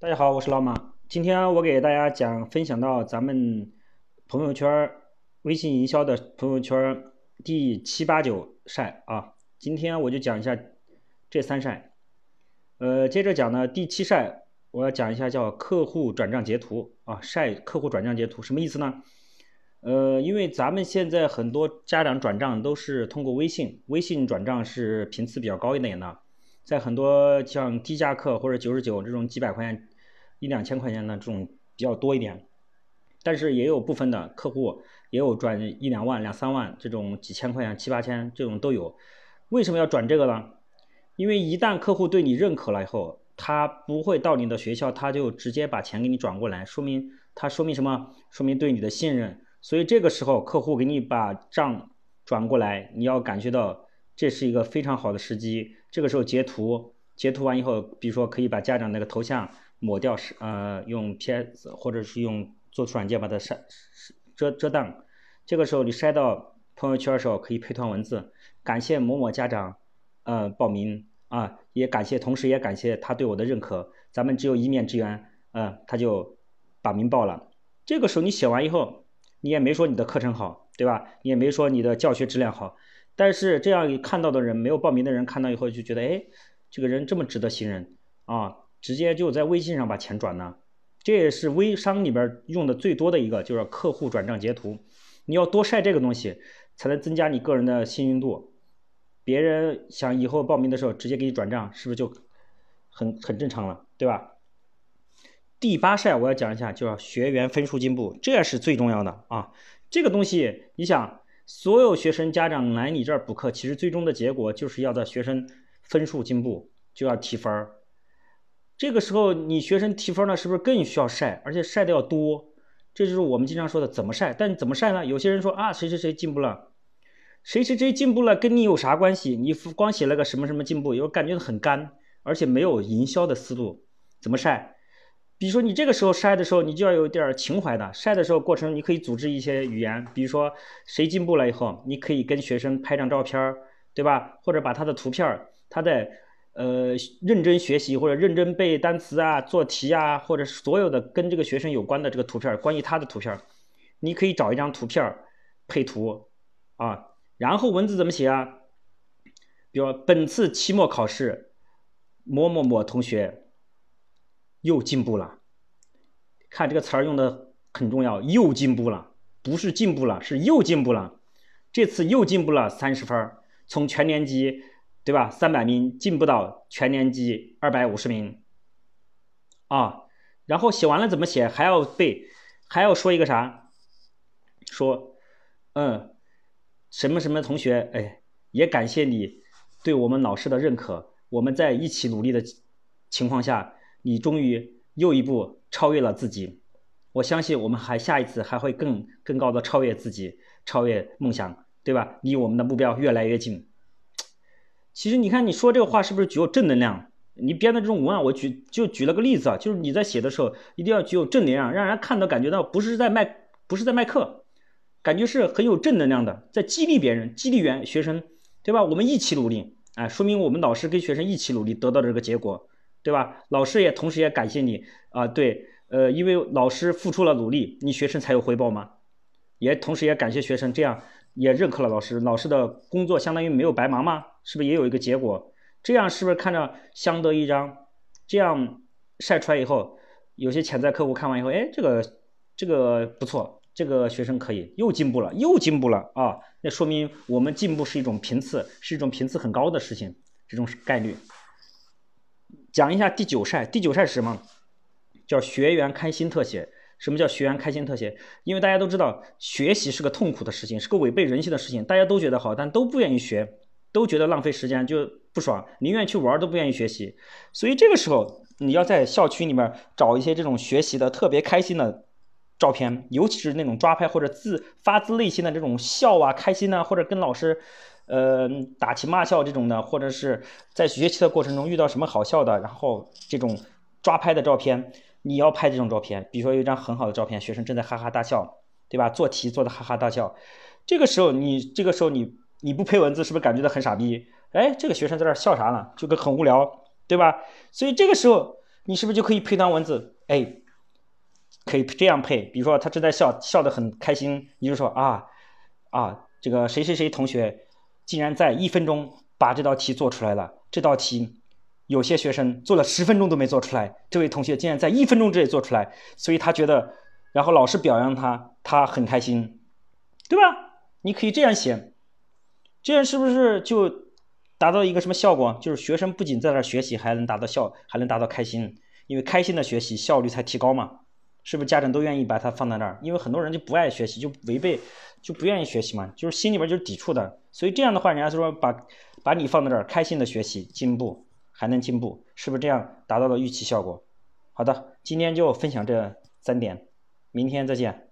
大家好，我是老马。今天我给大家讲分享到咱们朋友圈微信营销的朋友圈第七八九晒啊。今天我就讲一下这三晒。呃，接着讲呢，第七晒我要讲一下叫客户转账截图啊，晒客户转账截图什么意思呢？呃，因为咱们现在很多家长转账都是通过微信，微信转账是频次比较高一点的。在很多像低价课或者九十九这种几百块钱、一两千块钱的这种比较多一点，但是也有部分的客户也有转一两万、两三万这种几千块钱、七八千这种都有。为什么要转这个呢？因为一旦客户对你认可了以后，他不会到你的学校，他就直接把钱给你转过来，说明他说明什么？说明对你的信任。所以这个时候客户给你把账转过来，你要感觉到。这是一个非常好的时机，这个时候截图，截图完以后，比如说可以把家长那个头像抹掉，是呃用 PS 或者是用做出软件把它删遮遮挡。这个时候你筛到朋友圈的时候，可以配段文字，感谢某某家长，呃报名啊，也感谢，同时也感谢他对我的认可，咱们只有一面之缘，呃他就把名报了。这个时候你写完以后，你也没说你的课程好，对吧？你也没说你的教学质量好。但是这样看到的人，没有报名的人看到以后就觉得，哎，这个人这么值得信任啊，直接就在微信上把钱转了。这也是微商里边用的最多的一个，就是客户转账截图。你要多晒这个东西，才能增加你个人的信誉度。别人想以后报名的时候直接给你转账，是不是就很很正常了，对吧？第八晒我要讲一下，就是学员分数进步，这是最重要的啊。这个东西你想。所有学生家长来你这儿补课，其实最终的结果就是要在学生分数进步，就要提分儿。这个时候你学生提分呢，是不是更需要晒，而且晒的要多？这就是我们经常说的怎么晒。但怎么晒呢？有些人说啊，谁谁谁进步了，谁谁谁进步了，跟你有啥关系？你光写了个什么什么进步，有感觉很干，而且没有营销的思路，怎么晒？比如说你这个时候晒的时候，你就要有点情怀的。晒的时候过程，你可以组织一些语言，比如说谁进步了以后，你可以跟学生拍张照片儿对吧？或者把他的图片儿他在呃认真学习或者认真背单词啊、做题啊，或者所有的跟这个学生有关的这个图片儿关于他的图片儿你可以找一张图片儿配图啊，然后文字怎么写啊？比如本次期末考试，某某某同学。又进步了，看这个词儿用的很重要，又进步了，不是进步了，是又进步了。这次又进步了三十分，从全年级对吧三百名进步到全年级二百五十名啊。然后写完了怎么写？还要背，还要说一个啥？说，嗯，什么什么同学，哎，也感谢你对我们老师的认可，我们在一起努力的情况下。你终于又一步超越了自己，我相信我们还下一次还会更更高的超越自己，超越梦想，对吧？离我们的目标越来越近。其实你看你说这个话是不是具有正能量？你编的这种文案，我举就举了个例子啊，就是你在写的时候一定要具有正能量，让人看到感觉到不是在卖不是在卖课，感觉是很有正能量的，在激励别人，激励员学生，对吧？我们一起努力，哎，说明我们老师跟学生一起努力得到的这个结果。对吧？老师也同时也感谢你啊，对，呃，因为老师付出了努力，你学生才有回报嘛。也同时也感谢学生，这样也认可了老师，老师的工作相当于没有白忙嘛，是不是也有一个结果？这样是不是看着相得益彰？这样晒出来以后，有些潜在客户看完以后，哎，这个这个不错，这个学生可以又进步了，又进步了啊，那说明我们进步是一种频次，是一种频次很高的事情，这种概率。讲一下第九晒，第九晒是什么？叫学员开心特写。什么叫学员开心特写？因为大家都知道，学习是个痛苦的事情，是个违背人性的事情。大家都觉得好，但都不愿意学，都觉得浪费时间，就不爽，宁愿去玩都不愿意学习。所以这个时候，你要在校区里面找一些这种学习的特别开心的照片，尤其是那种抓拍或者自发自内心的这种笑啊、开心啊，或者跟老师。呃，打情骂俏这种的，或者是在学习的过程中遇到什么好笑的，然后这种抓拍的照片，你要拍这种照片。比如说有一张很好的照片，学生正在哈哈大笑，对吧？做题做的哈哈大笑，这个时候你这个时候你你不配文字，是不是感觉到很傻逼？哎，这个学生在这笑啥呢？就跟很无聊，对吧？所以这个时候你是不是就可以配段文字？哎，可以这样配，比如说他正在笑，笑得很开心，你就说啊啊，这个谁谁谁同学竟然在一分钟把这道题做出来了。这道题有些学生做了十分钟都没做出来，这位同学竟然在一分钟之内做出来，所以他觉得，然后老师表扬他，他很开心，对吧？你可以这样写，这样是不是就？达到一个什么效果？就是学生不仅在那儿学习，还能达到效，还能达到开心。因为开心的学习效率才提高嘛，是不是？家长都愿意把它放在那儿，因为很多人就不爱学习，就违背，就不愿意学习嘛，就是心里边就是抵触的。所以这样的话，人家说把把你放在这儿，开心的学习，进步还能进步，是不是这样达到了预期效果？好的，今天就分享这三点，明天再见。